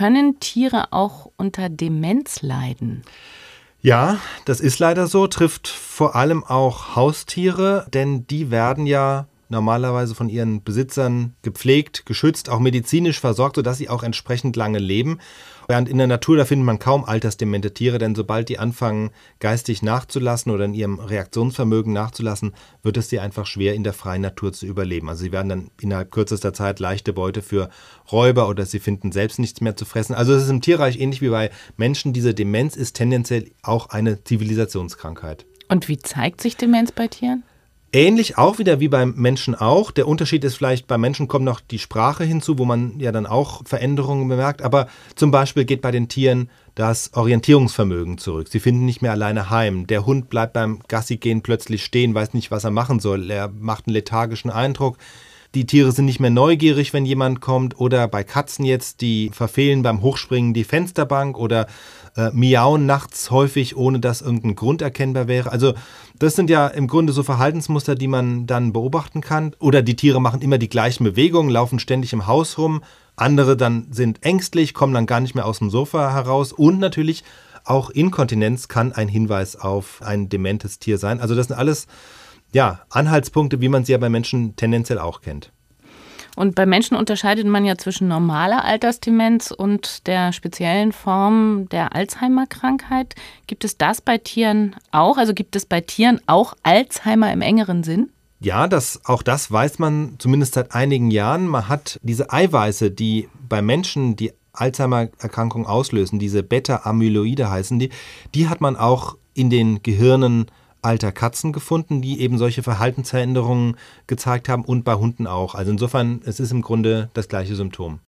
können Tiere auch unter Demenz leiden? Ja, das ist leider so, trifft vor allem auch Haustiere, denn die werden ja normalerweise von ihren Besitzern gepflegt, geschützt, auch medizinisch versorgt, sodass sie auch entsprechend lange leben. Während in der Natur, da findet man kaum altersdemente Tiere, denn sobald die anfangen, geistig nachzulassen oder in ihrem Reaktionsvermögen nachzulassen, wird es sie einfach schwer, in der freien Natur zu überleben. Also sie werden dann innerhalb kürzester Zeit leichte Beute für Räuber oder sie finden selbst nichts mehr zu fressen. Also es ist im Tierreich ähnlich wie bei Menschen. Diese Demenz ist tendenziell auch eine Zivilisationskrankheit. Und wie zeigt sich Demenz bei Tieren? Ähnlich auch wieder wie beim Menschen auch. Der Unterschied ist vielleicht, beim Menschen kommt noch die Sprache hinzu, wo man ja dann auch Veränderungen bemerkt. Aber zum Beispiel geht bei den Tieren das Orientierungsvermögen zurück. Sie finden nicht mehr alleine heim. Der Hund bleibt beim Gassi-Gehen plötzlich stehen, weiß nicht, was er machen soll. Er macht einen lethargischen Eindruck. Die Tiere sind nicht mehr neugierig, wenn jemand kommt. Oder bei Katzen jetzt, die verfehlen beim Hochspringen die Fensterbank oder äh, miauen nachts häufig, ohne dass irgendein Grund erkennbar wäre. Also das sind ja im Grunde so Verhaltensmuster, die man dann beobachten kann. Oder die Tiere machen immer die gleichen Bewegungen, laufen ständig im Haus rum. Andere dann sind ängstlich, kommen dann gar nicht mehr aus dem Sofa heraus. Und natürlich auch Inkontinenz kann ein Hinweis auf ein dementes Tier sein. Also das sind alles ja, Anhaltspunkte, wie man sie ja bei Menschen tendenziell auch kennt. Und bei Menschen unterscheidet man ja zwischen normaler Altersdemenz und der speziellen Form der Alzheimer-Krankheit. Gibt es das bei Tieren auch? Also gibt es bei Tieren auch Alzheimer im engeren Sinn? Ja, das, auch das weiß man zumindest seit einigen Jahren. Man hat diese Eiweiße, die bei Menschen die Alzheimer-Erkrankung auslösen, diese Beta-Amyloide heißen die, die hat man auch in den Gehirnen alter Katzen gefunden, die eben solche Verhaltensveränderungen gezeigt haben und bei Hunden auch. Also insofern, es ist im Grunde das gleiche Symptom.